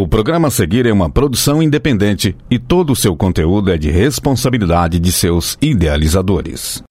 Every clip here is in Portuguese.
O programa a seguir é uma produção independente e todo o seu conteúdo é de responsabilidade de seus idealizadores.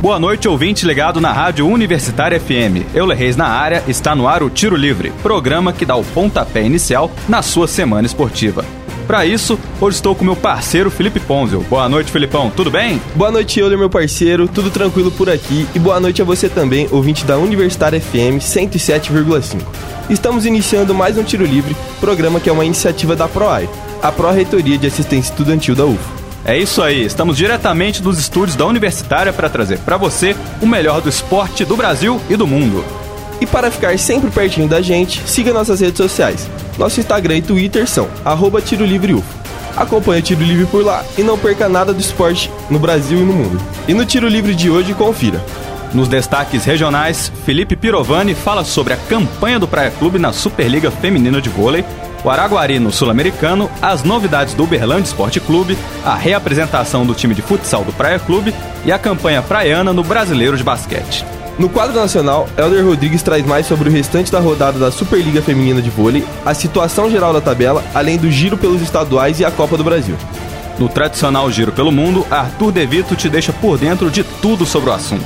Boa noite, ouvinte ligado na Rádio Universitária FM. Euler Reis na área, está no ar o Tiro Livre, programa que dá o pontapé inicial na sua semana esportiva. Para isso, hoje estou com meu parceiro Felipe Ponzel. Boa noite, Filipão, tudo bem? Boa noite, Euler, meu parceiro, tudo tranquilo por aqui e boa noite a você também, ouvinte da Universitária FM 107,5. Estamos iniciando mais um Tiro Livre, programa que é uma iniciativa da PROAI, a Pró-Reitoria de Assistência Estudantil da UFO. É isso aí, estamos diretamente dos estúdios da Universitária para trazer para você o melhor do esporte do Brasil e do mundo. E para ficar sempre pertinho da gente, siga nossas redes sociais. Nosso Instagram e Twitter são arroba Tiro Livre UFO. Acompanhe o Tiro Livre por lá e não perca nada do esporte no Brasil e no mundo. E no Tiro Livre de hoje, confira. Nos destaques regionais, Felipe Pirovani fala sobre a campanha do Praia Clube na Superliga Feminina de Vôlei o Araguari no Sul-Americano, as novidades do Uberlândia Esporte Clube, a reapresentação do time de futsal do Praia Clube e a campanha praiana no Brasileiro de Basquete. No quadro nacional, Helder Rodrigues traz mais sobre o restante da rodada da Superliga Feminina de Vôlei, a situação geral da tabela, além do giro pelos estaduais e a Copa do Brasil. No tradicional Giro pelo Mundo, Arthur Devito te deixa por dentro de tudo sobre o assunto.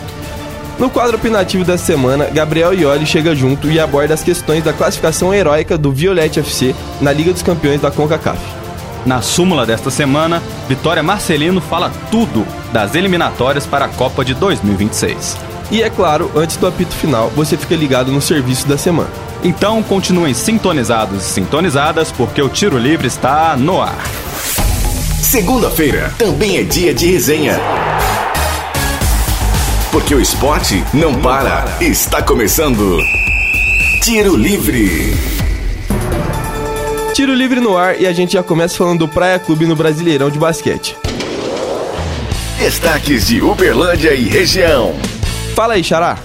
No quadro opinativo da semana, Gabriel Ioli chega junto e aborda as questões da classificação heróica do Violette FC na Liga dos Campeões da CONCACAF. Na súmula desta semana, Vitória Marcelino fala tudo das eliminatórias para a Copa de 2026. E é claro, antes do apito final, você fica ligado no serviço da semana. Então continuem sintonizados e sintonizadas, porque o Tiro Livre está no ar. Segunda-feira também é dia de resenha. Porque o esporte não para. Está começando. Tiro Livre. Tiro Livre no ar e a gente já começa falando do Praia Clube no Brasileirão de basquete. Destaques de Uberlândia e região. Fala aí, Xará.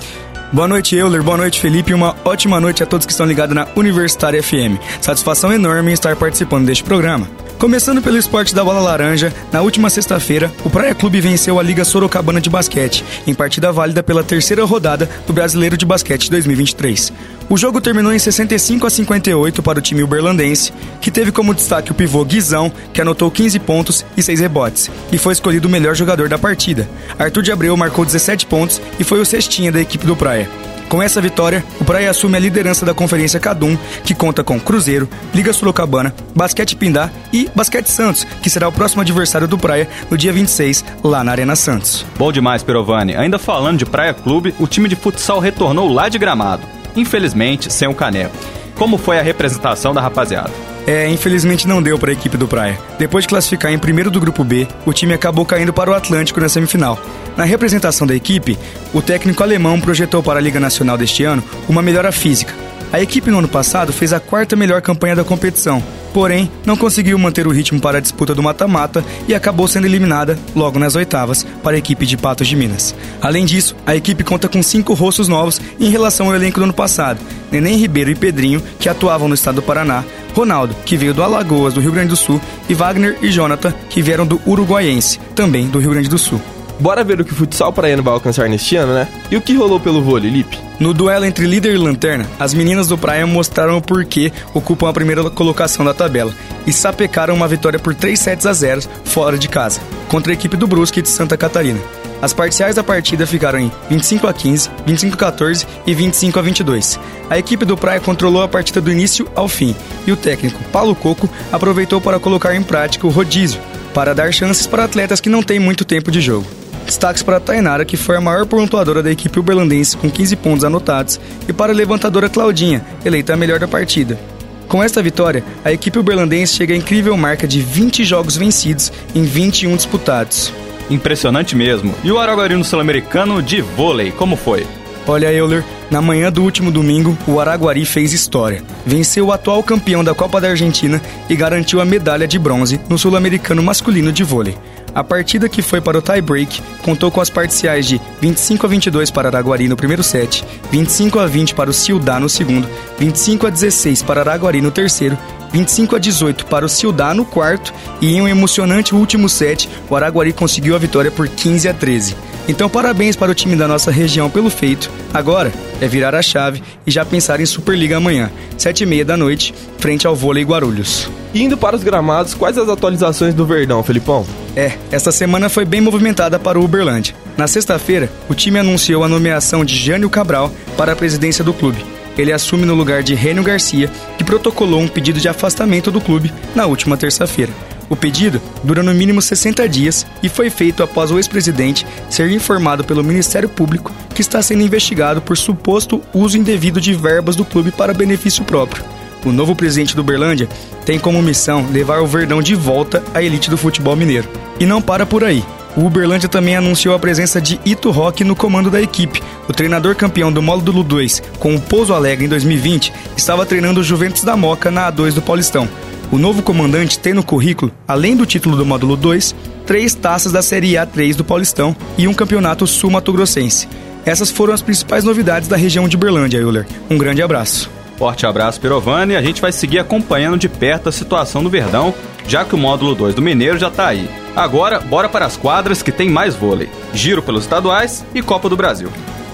Boa noite, Euler. Boa noite, Felipe. E uma ótima noite a todos que estão ligados na Universitária FM. Satisfação enorme em estar participando deste programa. Começando pelo esporte da bola laranja, na última sexta-feira, o Praia Clube venceu a Liga Sorocabana de Basquete, em partida válida pela terceira rodada do Brasileiro de Basquete 2023. O jogo terminou em 65 a 58 para o time uberlandense, que teve como destaque o pivô Guizão, que anotou 15 pontos e 6 rebotes, e foi escolhido o melhor jogador da partida. Arthur de Abreu marcou 17 pontos e foi o cestinha da equipe do Praia. Com essa vitória, o Praia assume a liderança da Conferência Cadum, que conta com Cruzeiro, Liga Sorocabana, Basquete Pindá e Basquete Santos, que será o próximo adversário do Praia no dia 26, lá na Arena Santos. Bom demais, Perovani. Ainda falando de Praia Clube, o time de futsal retornou lá de gramado. Infelizmente, sem o caneco. Como foi a representação da rapaziada? É, infelizmente não deu para a equipe do Praia. Depois de classificar em primeiro do grupo B, o time acabou caindo para o Atlântico na semifinal. Na representação da equipe, o técnico alemão projetou para a Liga Nacional deste ano uma melhora física. A equipe no ano passado fez a quarta melhor campanha da competição, porém não conseguiu manter o ritmo para a disputa do mata-mata e acabou sendo eliminada logo nas oitavas para a equipe de Patos de Minas. Além disso, a equipe conta com cinco rostos novos em relação ao elenco do ano passado: Neném Ribeiro e Pedrinho, que atuavam no estado do Paraná, Ronaldo, que veio do Alagoas, do Rio Grande do Sul, e Wagner e Jonathan, que vieram do Uruguaiense, também do Rio Grande do Sul. Bora ver o que o futsal praiano vai alcançar neste ano, né? E o que rolou pelo vôlei, Lipe? No duelo entre líder e lanterna, as meninas do Praia mostraram o porquê ocupam a primeira colocação da tabela e sapecaram uma vitória por 3 sets a 0 fora de casa, contra a equipe do Brusque de Santa Catarina. As parciais da partida ficaram em 25 a 15, 25 a 14 e 25 a 22. A equipe do Praia controlou a partida do início ao fim e o técnico Paulo Coco aproveitou para colocar em prática o rodízio, para dar chances para atletas que não têm muito tempo de jogo. Destaques para a Tainara, que foi a maior pontuadora da equipe uberlandense com 15 pontos anotados, e para a levantadora Claudinha, eleita a melhor da partida. Com esta vitória, a equipe uberlandense chega à incrível marca de 20 jogos vencidos em 21 disputados. Impressionante mesmo. E o Araguarino Sul-Americano de vôlei, como foi? Olha, Euler, na manhã do último domingo, o Araguari fez história. Venceu o atual campeão da Copa da Argentina e garantiu a medalha de bronze no Sul-Americano masculino de vôlei. A partida que foi para o tie-break contou com as parciais de 25 a 22 para Araguari no primeiro set, 25 a 20 para o Ciudad no segundo, 25 a 16 para Araguari no terceiro, 25 a 18 para o Ciudad no quarto e em um emocionante último set, o Araguari conseguiu a vitória por 15 a 13. Então, parabéns para o time da nossa região pelo feito. Agora é virar a chave e já pensar em Superliga amanhã, sete e meia da noite, frente ao vôlei Guarulhos. Indo para os gramados, quais as atualizações do Verdão, Felipão? É, esta semana foi bem movimentada para o Uberlândia. Na sexta-feira, o time anunciou a nomeação de Jânio Cabral para a presidência do clube. Ele assume no lugar de Rênio Garcia, que protocolou um pedido de afastamento do clube na última terça-feira. O pedido dura no mínimo 60 dias e foi feito após o ex-presidente ser informado pelo Ministério Público que está sendo investigado por suposto uso indevido de verbas do clube para benefício próprio. O novo presidente do Berlândia tem como missão levar o Verdão de volta à elite do futebol mineiro. E não para por aí. O Uberlândia também anunciou a presença de Ito Rock no comando da equipe. O treinador campeão do Módulo 2 com o Pouso Alegre em 2020 estava treinando o Juventus da Moca na A2 do Paulistão. O novo comandante tem no currículo, além do título do módulo 2, três taças da Série A3 do Paulistão e um campeonato sul-mato-grossense. Essas foram as principais novidades da região de Berlândia, Euler. Um grande abraço. Forte abraço, Pirovani. A gente vai seguir acompanhando de perto a situação do Verdão, já que o módulo 2 do Mineiro já está aí. Agora, bora para as quadras que tem mais vôlei. Giro pelos estaduais e Copa do Brasil.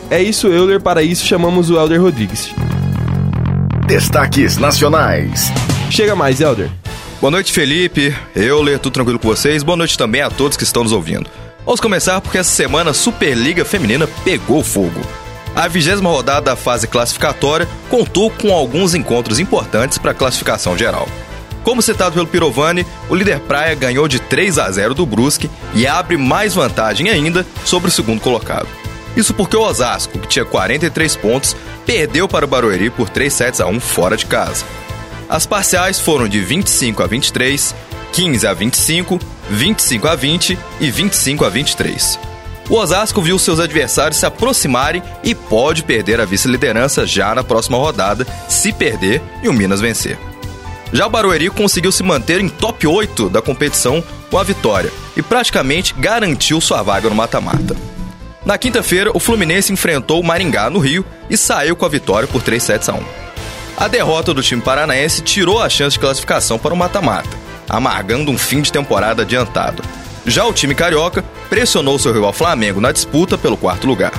É isso, Euler. Para isso, chamamos o Helder Rodrigues. Destaques nacionais. Chega mais, Helder. Boa noite, Felipe. Euler, tudo tranquilo com vocês? Boa noite também a todos que estão nos ouvindo. Vamos começar porque essa semana a Superliga Feminina pegou fogo. A vigésima rodada da fase classificatória contou com alguns encontros importantes para a classificação geral. Como citado pelo Pirovani, o líder Praia ganhou de 3 a 0 do Brusque e abre mais vantagem ainda sobre o segundo colocado. Isso porque o Osasco, que tinha 43 pontos, perdeu para o Barueri por 3 sets a 1 fora de casa. As parciais foram de 25 a 23, 15 a 25, 25 a 20 e 25 a 23. O Osasco viu seus adversários se aproximarem e pode perder a vice-liderança já na próxima rodada, se perder e o Minas vencer. Já o Barueri conseguiu se manter em top 8 da competição com a vitória e praticamente garantiu sua vaga no mata-mata. Na quinta-feira, o Fluminense enfrentou o Maringá no Rio e saiu com a vitória por 3 sets a 1. A derrota do time paranaense tirou a chance de classificação para o mata-mata, amargando um fim de temporada adiantado. Já o time carioca pressionou seu rival Flamengo na disputa pelo quarto lugar.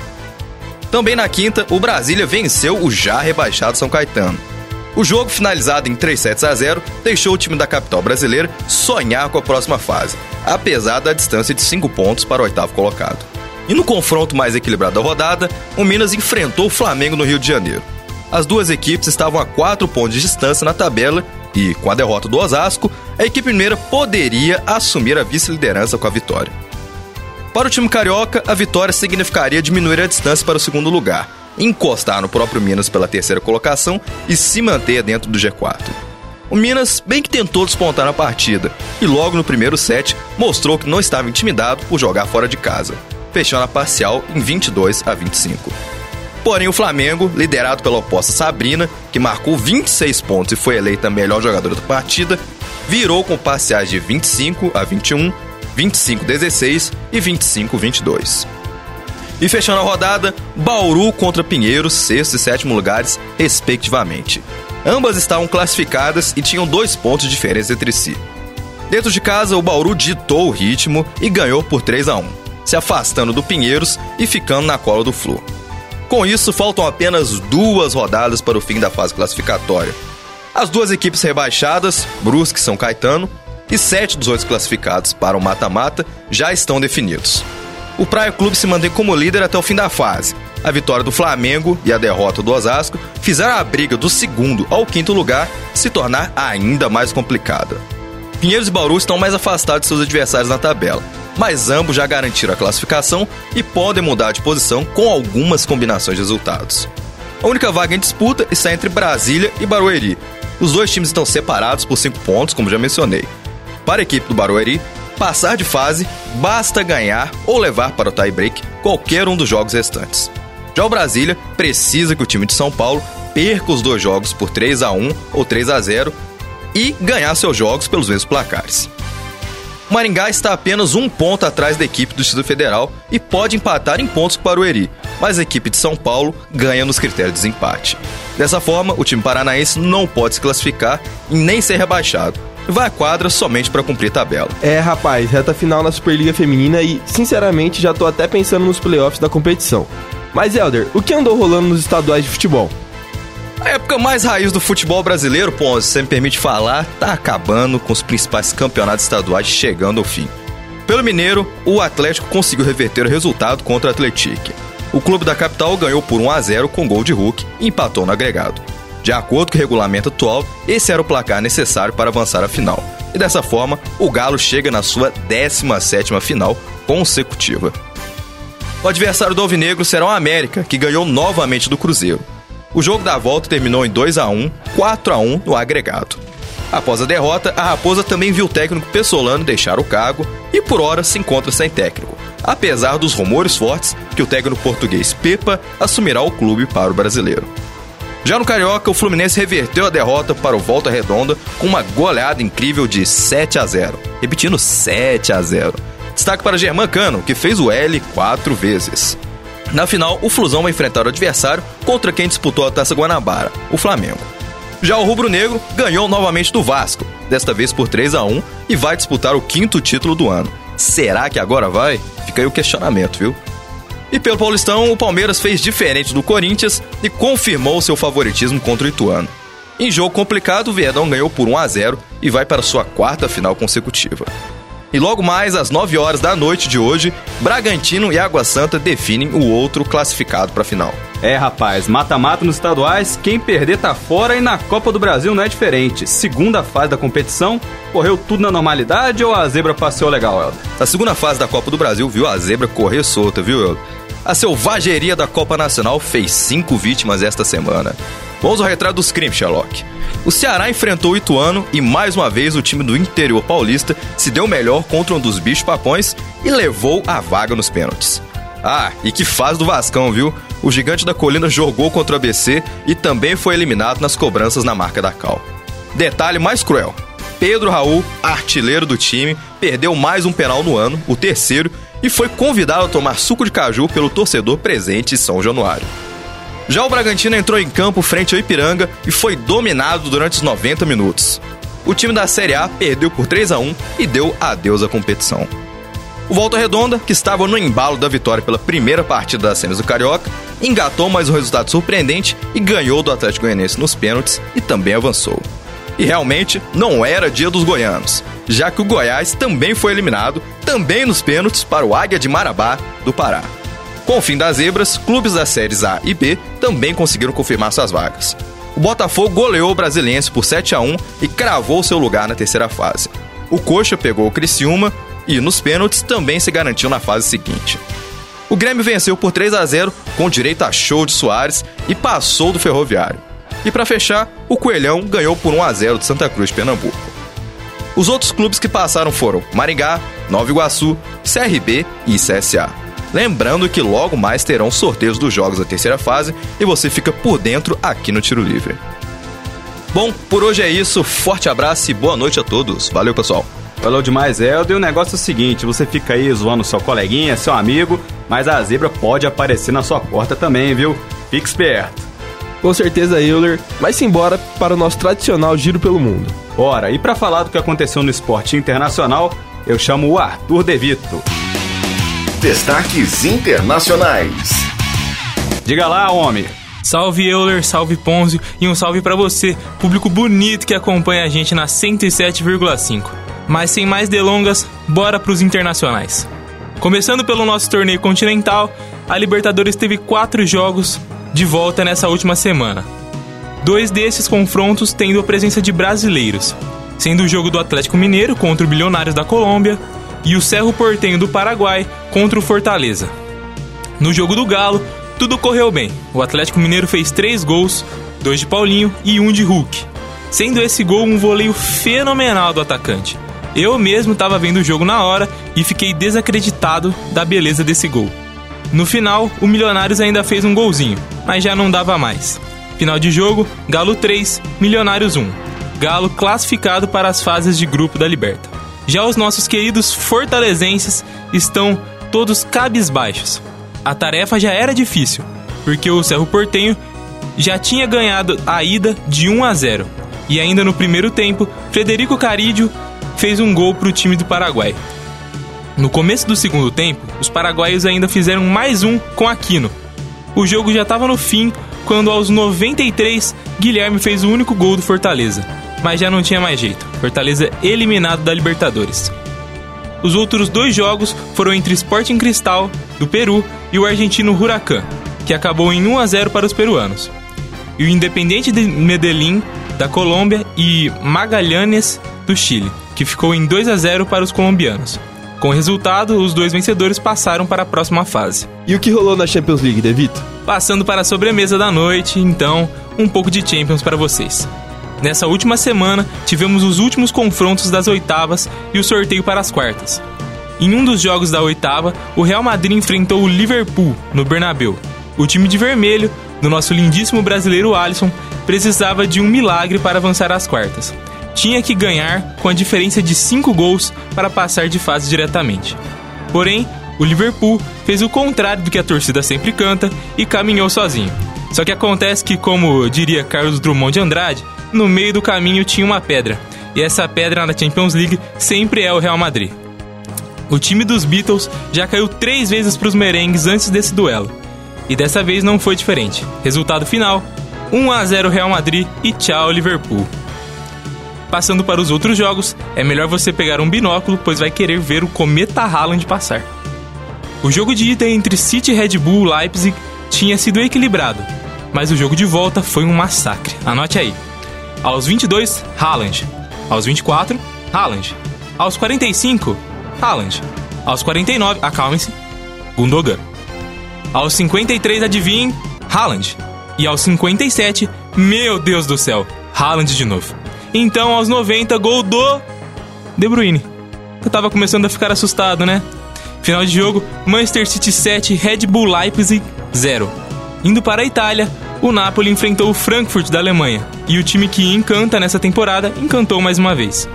Também na quinta, o Brasília venceu o já rebaixado São Caetano. O jogo, finalizado em 3 sets a 0, deixou o time da capital brasileira sonhar com a próxima fase, apesar da distância de 5 pontos para o oitavo colocado. E no confronto mais equilibrado da rodada, o Minas enfrentou o Flamengo no Rio de Janeiro as duas equipes estavam a quatro pontos de distância na tabela e, com a derrota do Osasco, a equipe mineira poderia assumir a vice-liderança com a vitória. Para o time carioca, a vitória significaria diminuir a distância para o segundo lugar, encostar no próprio Minas pela terceira colocação e se manter dentro do G4. O Minas bem que tentou despontar na partida e logo no primeiro set mostrou que não estava intimidado por jogar fora de casa, fechando a parcial em 22 a 25. Porém, o Flamengo, liderado pela oposta Sabrina, que marcou 26 pontos e foi eleita a melhor jogadora da partida, virou com parciais de 25 a 21, 25 a 16 e 25 a 22. E fechando a rodada, Bauru contra Pinheiros, sexto e sétimo lugares, respectivamente. Ambas estavam classificadas e tinham dois pontos de diferença entre si. Dentro de casa, o Bauru ditou o ritmo e ganhou por 3 a 1, se afastando do Pinheiros e ficando na cola do Flu. Com isso, faltam apenas duas rodadas para o fim da fase classificatória. As duas equipes rebaixadas, Brusque e São Caetano, e sete dos oito classificados para o mata-mata já estão definidos. O Praia Clube se mantém como líder até o fim da fase. A vitória do Flamengo e a derrota do Osasco fizeram a briga do segundo ao quinto lugar se tornar ainda mais complicada. Pinheiros e Bauru estão mais afastados de seus adversários na tabela, mas ambos já garantiram a classificação e podem mudar de posição com algumas combinações de resultados. A única vaga em disputa está entre Brasília e Barueri. Os dois times estão separados por 5 pontos, como já mencionei. Para a equipe do Barueri, passar de fase basta ganhar ou levar para o tie-break qualquer um dos jogos restantes. Já o Brasília precisa que o time de São Paulo perca os dois jogos por 3 a 1 ou 3 a 0 e ganhar seus jogos pelos mesmos placares. Maringá está apenas um ponto atrás da equipe do Distrito Federal e pode empatar em pontos com o Barueri, mas a equipe de São Paulo ganha nos critérios de desempate. Dessa forma, o time paranaense não pode se classificar e nem ser rebaixado, vai à quadra somente para cumprir tabela. É, rapaz, reta final na Superliga Feminina e, sinceramente, já tô até pensando nos playoffs da competição. Mas, Elder, o que andou rolando nos estaduais de futebol? A época mais raiz do futebol brasileiro, Ponce, se me permite falar, tá acabando com os principais campeonatos estaduais chegando ao fim. Pelo Mineiro, o Atlético conseguiu reverter o resultado contra o Atlético. O clube da capital ganhou por 1 a 0 com gol de Hulk e empatou no agregado. De acordo com o regulamento atual, esse era o placar necessário para avançar à final. E dessa forma, o Galo chega na sua 17ª final consecutiva. O adversário do Alvinegro será o América, que ganhou novamente do Cruzeiro. O jogo da volta terminou em 2 a 1, 4 a 1 no agregado. Após a derrota, a Raposa também viu o técnico Pessolano deixar o cargo e por hora se encontra sem técnico, apesar dos rumores fortes que o técnico português Pepa assumirá o clube para o brasileiro. Já no Carioca, o Fluminense reverteu a derrota para o Volta Redonda com uma goleada incrível de 7 a 0. Repetindo, 7 a 0. Destaque para Germán Cano, que fez o L quatro vezes. Na final, o Flusão vai enfrentar o adversário contra quem disputou a Taça Guanabara, o Flamengo. Já o Rubro Negro ganhou novamente do Vasco, desta vez por 3 a 1 e vai disputar o quinto título do ano. Será que agora vai? Fica aí o questionamento, viu? E pelo Paulistão, o Palmeiras fez diferente do Corinthians e confirmou seu favoritismo contra o Ituano. Em jogo complicado, o Verdão ganhou por 1 a 0 e vai para sua quarta final consecutiva. E logo mais, às 9 horas da noite de hoje, Bragantino e Água Santa definem o outro classificado para a final. É, rapaz, mata-mata nos estaduais, quem perder tá fora e na Copa do Brasil não é diferente. Segunda fase da competição, correu tudo na normalidade ou a zebra passeou legal, Helder? A segunda fase da Copa do Brasil viu a zebra correr solta, viu, Helder? A selvageria da Copa Nacional fez cinco vítimas esta semana. Vamos ao retrato dos crimes, Sherlock. O Ceará enfrentou o Ituano e mais uma vez o time do interior paulista se deu melhor contra um dos bichos papões e levou a vaga nos pênaltis. Ah, e que faz do Vascão, viu? O gigante da colina jogou contra o ABC e também foi eliminado nas cobranças na marca da Cal. Detalhe mais cruel: Pedro Raul, artilheiro do time, perdeu mais um penal no ano, o terceiro, e foi convidado a tomar suco de caju pelo torcedor presente em São Januário. Já o Bragantino entrou em campo frente ao Ipiranga e foi dominado durante os 90 minutos. O time da Série A perdeu por 3 a 1 e deu adeus à competição. O Volta Redonda, que estava no embalo da vitória pela primeira partida das semis do Carioca, engatou mais um resultado surpreendente e ganhou do Atlético Goianiense nos pênaltis e também avançou. E realmente não era dia dos goianos, já que o Goiás também foi eliminado, também nos pênaltis, para o Águia de Marabá, do Pará. Com o fim das zebras, clubes das séries A e B também conseguiram confirmar suas vagas. O Botafogo goleou o Brasiliense por 7 a 1 e cravou seu lugar na terceira fase. O Coxa pegou o Criciúma e, nos pênaltis, também se garantiu na fase seguinte. O Grêmio venceu por 3 a 0 com direito a show de Soares e passou do Ferroviário. E para fechar, o Coelhão ganhou por 1 a 0 de Santa Cruz Pernambuco. Os outros clubes que passaram foram Maringá, Nova Iguaçu, CRB e CSA. Lembrando que logo mais terão sorteios dos jogos da terceira fase e você fica por dentro aqui no Tiro Livre. Bom, por hoje é isso. Forte abraço e boa noite a todos. Valeu, pessoal. Falou demais, Helder. O negócio é o seguinte: você fica aí zoando seu coleguinha, seu amigo, mas a zebra pode aparecer na sua porta também, viu? Fique esperto. Com certeza, Euler. Mas simbora para o nosso tradicional giro pelo mundo. Bora, e para falar do que aconteceu no esporte internacional, eu chamo o Arthur Devito. Destaques internacionais. Diga lá, homem. Salve Euler, salve Ponzio e um salve para você, público bonito que acompanha a gente na 107,5. Mas sem mais delongas, bora pros internacionais. Começando pelo nosso torneio continental, a Libertadores teve quatro jogos de volta nessa última semana. Dois desses confrontos tendo a presença de brasileiros, sendo o jogo do Atlético Mineiro contra o Bilionários da Colômbia e o Cerro Portenho do Paraguai contra o Fortaleza. No jogo do Galo, tudo correu bem. O Atlético Mineiro fez três gols, dois de Paulinho e um de Hulk, sendo esse gol um voleio fenomenal do atacante. Eu mesmo estava vendo o jogo na hora e fiquei desacreditado da beleza desse gol. No final, o Milionários ainda fez um golzinho, mas já não dava mais. Final de jogo, Galo 3, Milionários 1. Galo classificado para as fases de grupo da Liberta. Já os nossos queridos fortalezenses estão todos cabisbaixos. A tarefa já era difícil, porque o Cerro Portenho já tinha ganhado a ida de 1 a 0 E ainda no primeiro tempo, Frederico Carídio fez um gol para o time do Paraguai. No começo do segundo tempo, os paraguaios ainda fizeram mais um com Aquino. O jogo já estava no fim quando aos 93 Guilherme fez o único gol do Fortaleza, mas já não tinha mais jeito. Fortaleza eliminado da Libertadores. Os outros dois jogos foram entre Sporting Cristal, do Peru, e o argentino Huracan, que acabou em 1 a 0 para os peruanos. E o Independiente de Medellín, da Colômbia, e Magallanes, do Chile, que ficou em 2 a 0 para os colombianos. Com o resultado, os dois vencedores passaram para a próxima fase. E o que rolou na Champions League, Devito? Passando para a sobremesa da noite, então, um pouco de Champions para vocês. Nessa última semana, tivemos os últimos confrontos das oitavas e o sorteio para as quartas. Em um dos jogos da oitava, o Real Madrid enfrentou o Liverpool no Bernabeu. O time de vermelho, do nosso lindíssimo brasileiro Alisson, precisava de um milagre para avançar às quartas. Tinha que ganhar com a diferença de 5 gols para passar de fase diretamente. Porém, o Liverpool fez o contrário do que a torcida sempre canta e caminhou sozinho. Só que acontece que, como diria Carlos Drummond de Andrade, no meio do caminho tinha uma pedra. E essa pedra na Champions League sempre é o Real Madrid. O time dos Beatles já caiu três vezes para os merengues antes desse duelo. E dessa vez não foi diferente. Resultado final: 1 a 0 Real Madrid e tchau Liverpool. Passando para os outros jogos, é melhor você pegar um binóculo, pois vai querer ver o cometa Haaland passar. O jogo de ida entre City e Red Bull Leipzig tinha sido equilibrado, mas o jogo de volta foi um massacre. Anote aí. Aos 22, Haaland. Aos 24, Haaland. Aos 45, Haaland. Aos 49, acalme-se, Gundogan. Aos 53, adivinhem, Haaland. E aos 57, meu Deus do céu, Haaland de novo. Então, aos 90, gol do De Bruyne. Eu tava começando a ficar assustado, né? Final de jogo, Manchester City 7, Red Bull Leipzig 0. Indo para a Itália, o Napoli enfrentou o Frankfurt da Alemanha, e o time que encanta nessa temporada encantou mais uma vez.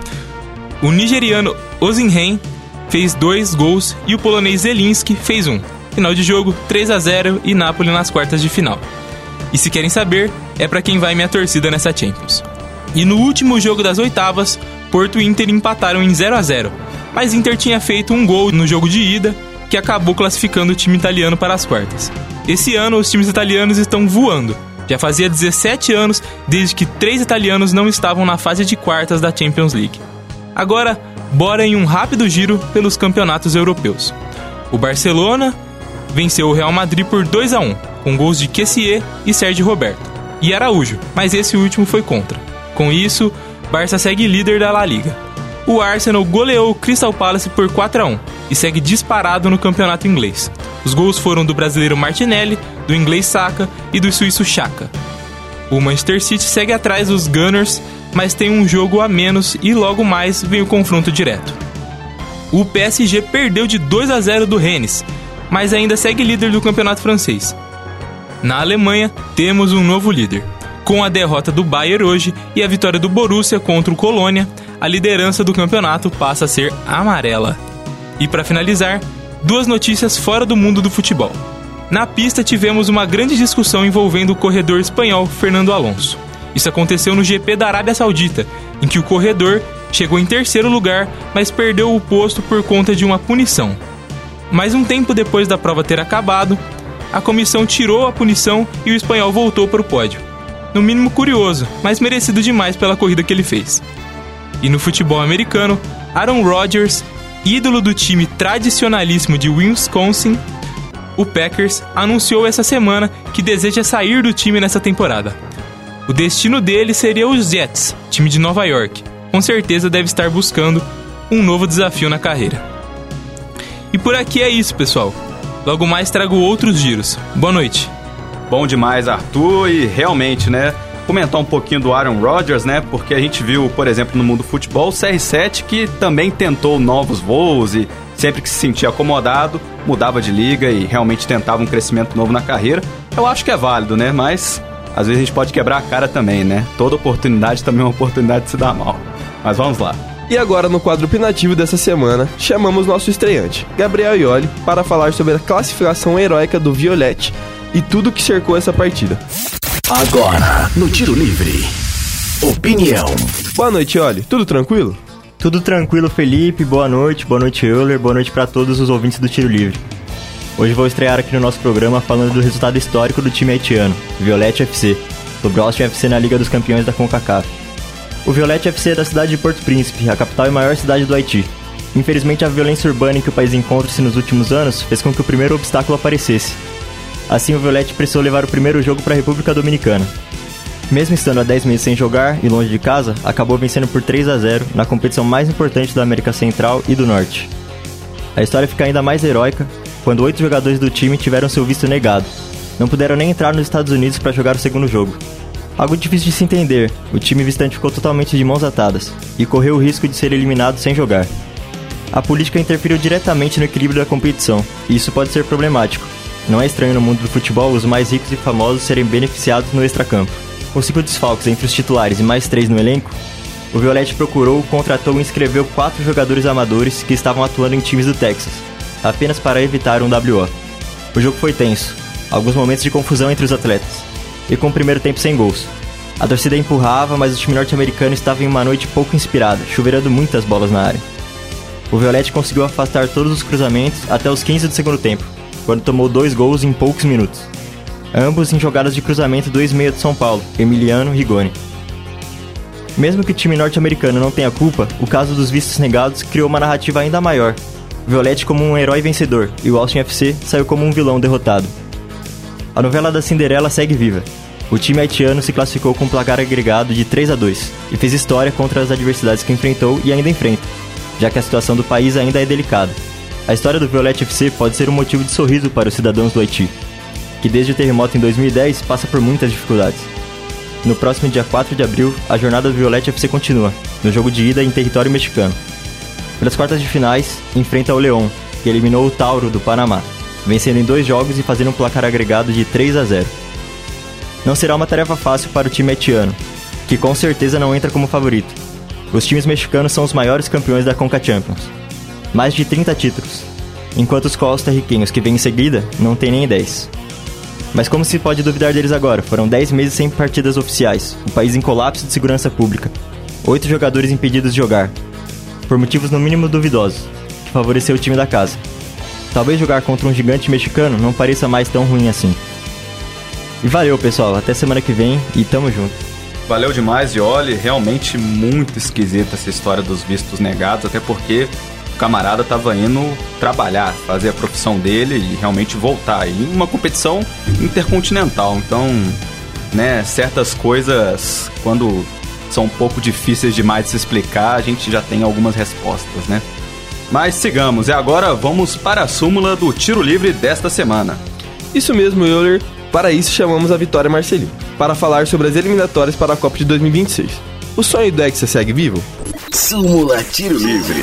O nigeriano Ozinhen fez dois gols e o polonês Zelinski fez um. Final de jogo, 3 a 0 e Napoli nas quartas de final. E se querem saber, é para quem vai minha torcida nessa Champions. E no último jogo das oitavas, Porto e Inter empataram em 0 a 0 mas Inter tinha feito um gol no jogo de ida que acabou classificando o time italiano para as quartas. Esse ano, os times italianos estão voando. Já fazia 17 anos desde que três italianos não estavam na fase de quartas da Champions League. Agora, bora em um rápido giro pelos campeonatos europeus. O Barcelona venceu o Real Madrid por 2 a 1, com gols de Kessier e Sérgio Roberto, e Araújo, mas esse último foi contra. Com isso, Barça segue líder da La Liga o Arsenal goleou o Crystal Palace por 4 a 1 e segue disparado no campeonato inglês. Os gols foram do brasileiro Martinelli, do inglês Saka e do suíço Chaka. O Manchester City segue atrás dos Gunners, mas tem um jogo a menos e logo mais vem o confronto direto. O PSG perdeu de 2 a 0 do Rennes, mas ainda segue líder do campeonato francês. Na Alemanha, temos um novo líder. Com a derrota do Bayern hoje e a vitória do Borussia contra o Colônia, a liderança do campeonato passa a ser amarela. E para finalizar, duas notícias fora do mundo do futebol. Na pista tivemos uma grande discussão envolvendo o corredor espanhol Fernando Alonso. Isso aconteceu no GP da Arábia Saudita, em que o corredor chegou em terceiro lugar, mas perdeu o posto por conta de uma punição. Mas um tempo depois da prova ter acabado, a comissão tirou a punição e o espanhol voltou para o pódio. No mínimo curioso, mas merecido demais pela corrida que ele fez. E no futebol americano, Aaron Rodgers, ídolo do time tradicionalíssimo de Wisconsin, o Packers, anunciou essa semana que deseja sair do time nessa temporada. O destino dele seria os Jets, time de Nova York. Com certeza deve estar buscando um novo desafio na carreira. E por aqui é isso, pessoal. Logo mais trago outros giros. Boa noite. Bom demais, Arthur, e realmente, né? Comentar um pouquinho do Aaron Rodgers, né? Porque a gente viu, por exemplo, no mundo do futebol, o CR7 que também tentou novos voos e sempre que se sentia acomodado, mudava de liga e realmente tentava um crescimento novo na carreira. Eu acho que é válido, né? Mas às vezes a gente pode quebrar a cara também, né? Toda oportunidade também é uma oportunidade de se dar mal. Mas vamos lá. E agora, no quadro opinativo dessa semana, chamamos nosso estreante, Gabriel Ioli, para falar sobre a classificação heróica do Violette e tudo que cercou essa partida. Agora, no Tiro Livre. Opinião. Boa noite, Oli. Tudo tranquilo? Tudo tranquilo, Felipe. Boa noite. Boa noite, Euler. Boa noite para todos os ouvintes do Tiro Livre. Hoje vou estrear aqui no nosso programa falando do resultado histórico do time haitiano, Violette FC, sobre o Austin FC na Liga dos Campeões da CONCACAF. O Violette FC é da cidade de Porto Príncipe, a capital e maior cidade do Haiti. Infelizmente, a violência urbana em que o país encontra-se nos últimos anos fez com que o primeiro obstáculo aparecesse. Assim, o Violette precisou levar o primeiro jogo para a República Dominicana. Mesmo estando há 10 meses sem jogar e longe de casa, acabou vencendo por 3 a 0 na competição mais importante da América Central e do Norte. A história fica ainda mais heróica quando oito jogadores do time tiveram seu visto negado. Não puderam nem entrar nos Estados Unidos para jogar o segundo jogo. Algo difícil de se entender, o time visitante ficou totalmente de mãos atadas e correu o risco de ser eliminado sem jogar. A política interferiu diretamente no equilíbrio da competição, e isso pode ser problemático. Não é estranho no mundo do futebol os mais ricos e famosos serem beneficiados no extracampo. Com cinco desfalques entre os titulares e mais três no elenco, o Violette procurou, contratou e inscreveu quatro jogadores amadores que estavam atuando em times do Texas, apenas para evitar um WO. O jogo foi tenso, alguns momentos de confusão entre os atletas e com o primeiro tempo sem gols. A torcida empurrava, mas o time norte-americano estava em uma noite pouco inspirada, chuveirando muitas bolas na área. O Violette conseguiu afastar todos os cruzamentos até os 15 do segundo tempo, quando tomou dois gols em poucos minutos. Ambos em jogadas de cruzamento do ex-meia de São Paulo, Emiliano Rigoni. Mesmo que o time norte-americano não tenha culpa, o caso dos vistos negados criou uma narrativa ainda maior. Violette como um herói vencedor e o Austin FC saiu como um vilão derrotado. A novela da Cinderela segue viva. O time haitiano se classificou com um placar agregado de 3 a 2 e fez história contra as adversidades que enfrentou e ainda enfrenta, já que a situação do país ainda é delicada. A história do Violette FC pode ser um motivo de sorriso para os cidadãos do Haiti, que desde o terremoto em 2010 passa por muitas dificuldades. No próximo dia 4 de abril, a jornada do Violette FC continua, no jogo de ida em território mexicano. Pelas quartas de finais, enfrenta o León, que eliminou o Tauro do Panamá vencendo em dois jogos e fazendo um placar agregado de 3 a 0. Não será uma tarefa fácil para o time haitiano, que com certeza não entra como favorito. Os times mexicanos são os maiores campeões da Conca Champions, mais de 30 títulos, enquanto os costa-riquenhos que vêm em seguida não têm nem 10. Mas como se pode duvidar deles agora? Foram 10 meses sem partidas oficiais, o país em colapso de segurança pública, oito jogadores impedidos de jogar, por motivos no mínimo duvidosos, que favoreceu o time da casa talvez jogar contra um gigante mexicano não pareça mais tão ruim assim. E valeu, pessoal. Até semana que vem e tamo junto. Valeu demais, e olhe, realmente muito esquisita essa história dos vistos negados, até porque o camarada tava indo trabalhar, fazer a profissão dele e realmente voltar em uma competição intercontinental. Então, né, certas coisas, quando são um pouco difíceis demais de se explicar, a gente já tem algumas respostas, né? Mas sigamos, e agora vamos para a súmula do tiro livre desta semana. Isso mesmo, Euler. Para isso chamamos a Vitória Marcelino, para falar sobre as eliminatórias para a Copa de 2026. O sonho do Hexa segue vivo? Súmula Tiro Livre.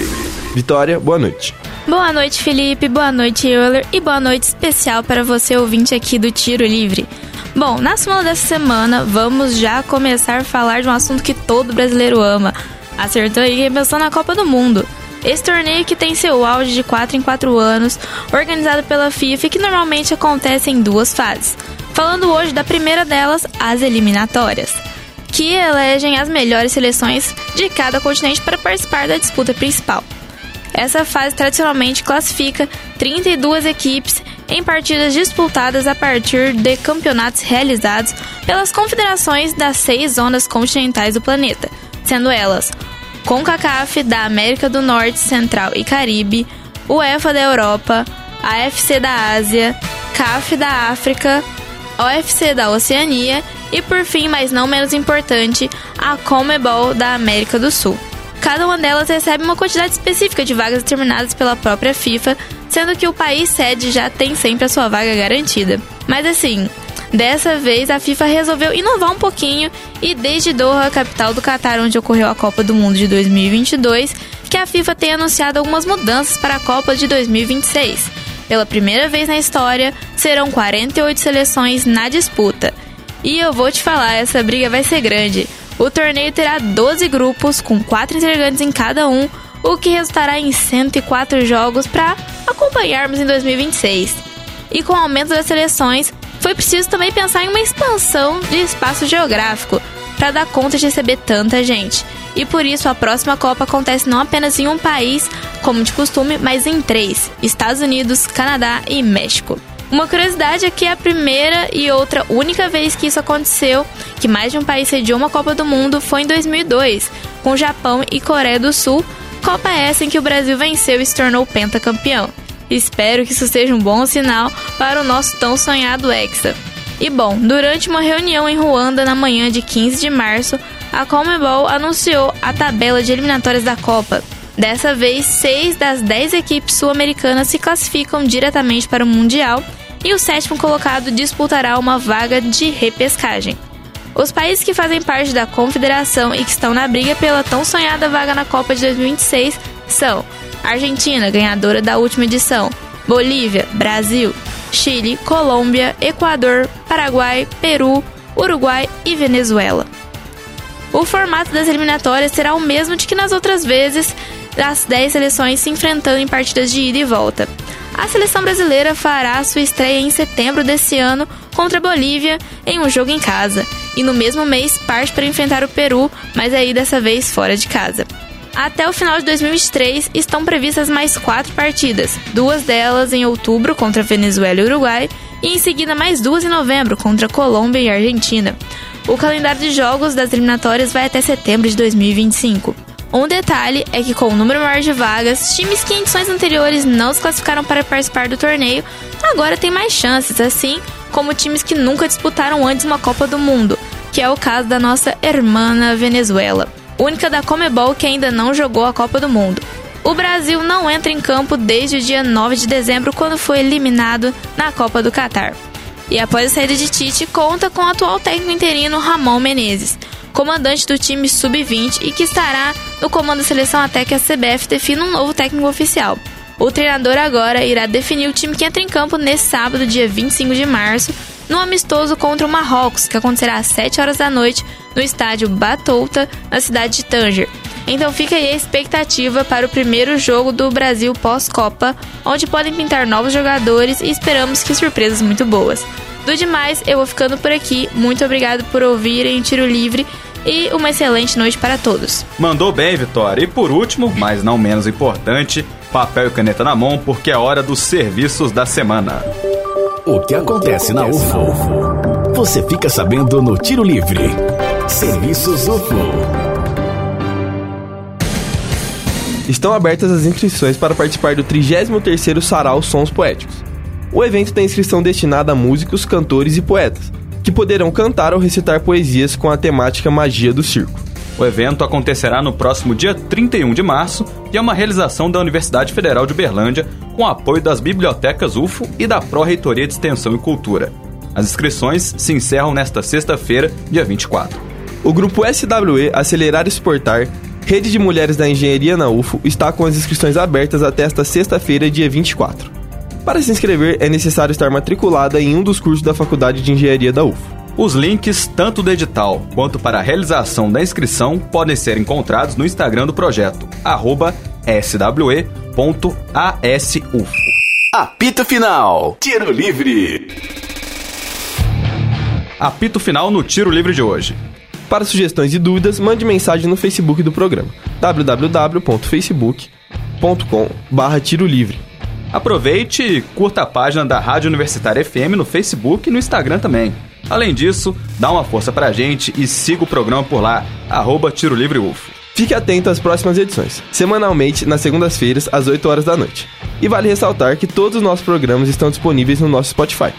Vitória, boa noite. Boa noite, Felipe. Boa noite, Euler. E boa noite especial para você, ouvinte aqui do Tiro Livre. Bom, na súmula dessa semana, vamos já começar a falar de um assunto que todo brasileiro ama. Acertou aí pensou na Copa do Mundo. Esse torneio que tem seu auge de 4 em 4 anos, organizado pela FIFA e que normalmente acontece em duas fases. Falando hoje da primeira delas, as eliminatórias, que elegem as melhores seleções de cada continente para participar da disputa principal. Essa fase tradicionalmente classifica 32 equipes em partidas disputadas a partir de campeonatos realizados pelas confederações das seis zonas continentais do planeta, sendo elas CONCACAF da América do Norte, Central e Caribe, UEFA da Europa, AFC da Ásia, CAF da África, OFC da Oceania e, por fim, mas não menos importante, a CONMEBOL da América do Sul. Cada uma delas recebe uma quantidade específica de vagas determinadas pela própria FIFA, sendo que o país sede já tem sempre a sua vaga garantida. Mas assim, Dessa vez, a FIFA resolveu inovar um pouquinho e desde Doha, capital do Catar, onde ocorreu a Copa do Mundo de 2022, que a FIFA tem anunciado algumas mudanças para a Copa de 2026. Pela primeira vez na história, serão 48 seleções na disputa. E eu vou te falar, essa briga vai ser grande. O torneio terá 12 grupos, com 4 integrantes em cada um, o que resultará em 104 jogos para acompanharmos em 2026. E com o aumento das seleções, foi preciso também pensar em uma expansão de espaço geográfico, para dar conta de receber tanta gente. E por isso a próxima Copa acontece não apenas em um país, como de costume, mas em três: Estados Unidos, Canadá e México. Uma curiosidade é que é a primeira e outra única vez que isso aconteceu, que mais de um país sediou uma Copa do Mundo, foi em 2002, com Japão e Coreia do Sul, Copa essa em que o Brasil venceu e se tornou pentacampeão. Espero que isso seja um bom sinal para o nosso tão sonhado Hexa. E bom, durante uma reunião em Ruanda na manhã de 15 de março, a Comebol anunciou a tabela de eliminatórias da Copa. Dessa vez, seis das dez equipes sul-americanas se classificam diretamente para o Mundial e o sétimo colocado disputará uma vaga de repescagem. Os países que fazem parte da confederação e que estão na briga pela tão sonhada vaga na Copa de 2026 são Argentina, ganhadora da última edição, Bolívia, Brasil, Chile, Colômbia, Equador, Paraguai, Peru, Uruguai e Venezuela. O formato das eliminatórias será o mesmo de que nas outras vezes, as 10 seleções se enfrentando em partidas de ida e volta. A seleção brasileira fará sua estreia em setembro desse ano contra a Bolívia em um jogo em casa, e no mesmo mês parte para enfrentar o Peru, mas aí dessa vez fora de casa. Até o final de 2023 estão previstas mais quatro partidas, duas delas em outubro contra Venezuela e Uruguai, e em seguida mais duas em novembro contra Colômbia e Argentina. O calendário de jogos das eliminatórias vai até setembro de 2025. Um detalhe é que, com o número maior de vagas, times que em edições anteriores não se classificaram para participar do torneio agora têm mais chances, assim como times que nunca disputaram antes uma Copa do Mundo, que é o caso da nossa irmã Venezuela, única da Comebol que ainda não jogou a Copa do Mundo. O Brasil não entra em campo desde o dia 9 de dezembro, quando foi eliminado na Copa do Catar. E após a saída de Tite, conta com o atual técnico interino Ramon Menezes, comandante do time sub-20 e que estará no comando da seleção até que a CBF defina um novo técnico oficial. O treinador agora irá definir o time que entra em campo nesse sábado, dia 25 de março, no amistoso contra o Marrocos, que acontecerá às 7 horas da noite no estádio Batouta, na cidade de Tanger. Então fica aí a expectativa para o primeiro jogo do Brasil pós-Copa, onde podem pintar novos jogadores e esperamos que surpresas muito boas. Do demais, eu vou ficando por aqui. Muito obrigado por ouvirem Tiro Livre e uma excelente noite para todos. Mandou bem, Vitória. E por último, mas não menos importante, papel e caneta na mão, porque é hora dos serviços da semana. O que acontece na UFO? Você fica sabendo no Tiro Livre. Serviços UFO. Estão abertas as inscrições para participar do 33º Sarau Sons Poéticos. O evento tem inscrição destinada a músicos, cantores e poetas, que poderão cantar ou recitar poesias com a temática magia do circo. O evento acontecerá no próximo dia 31 de março e é uma realização da Universidade Federal de Uberlândia com apoio das bibliotecas UFO e da Pró-Reitoria de Extensão e Cultura. As inscrições se encerram nesta sexta-feira, dia 24. O grupo SWE Acelerar e Exportar, Rede de Mulheres da Engenharia na UFO, está com as inscrições abertas até esta sexta-feira, dia 24. Para se inscrever, é necessário estar matriculada em um dos cursos da Faculdade de Engenharia da UFO. Os links, tanto do edital quanto para a realização da inscrição, podem ser encontrados no Instagram do projeto, swe.asuf. Apito Final. Tiro Livre. Apito final no Tiro Livre de hoje. Para sugestões e dúvidas, mande mensagem no Facebook do programa www.facebook.com Tiro Livre. Aproveite e curta a página da Rádio Universitária FM no Facebook e no Instagram também. Além disso, dá uma força pra gente e siga o programa por lá, arroba Tiro Livre UFO. Fique atento às próximas edições, semanalmente nas segundas-feiras, às 8 horas da noite. E vale ressaltar que todos os nossos programas estão disponíveis no nosso Spotify.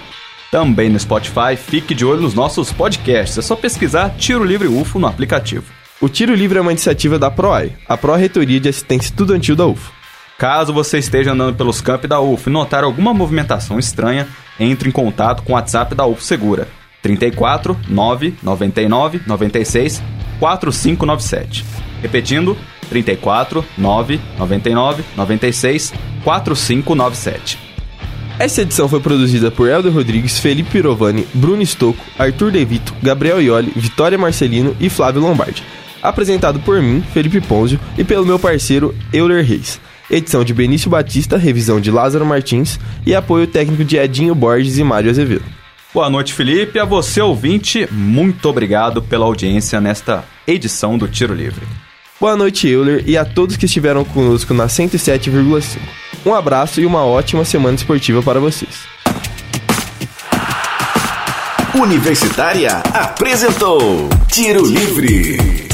Também no Spotify, fique de olho nos nossos podcasts. É só pesquisar Tiro Livre UFO no aplicativo. O Tiro Livre é uma iniciativa da PROAI, a Pró-Reitoria de Assistência Estudantil da UFO. Caso você esteja andando pelos campi da UF e notar alguma movimentação estranha, entre em contato com o WhatsApp da UF Segura 34 9 99 96 4597. Repetindo, 34 9 99 96 4597. Essa edição foi produzida por Helder Rodrigues, Felipe Pirovani, Bruno Stocco, Arthur Devito, Gabriel Ioli, Vitória Marcelino e Flávio Lombardi. Apresentado por mim, Felipe Ponzio, e pelo meu parceiro Euler Reis edição de Benício Batista, revisão de Lázaro Martins e apoio técnico de Edinho Borges e Mário Azevedo. Boa noite, Felipe. A você, ouvinte, muito obrigado pela audiência nesta edição do Tiro Livre. Boa noite, Euler, e a todos que estiveram conosco na 107,5. Um abraço e uma ótima semana esportiva para vocês. Universitária apresentou Tiro Livre.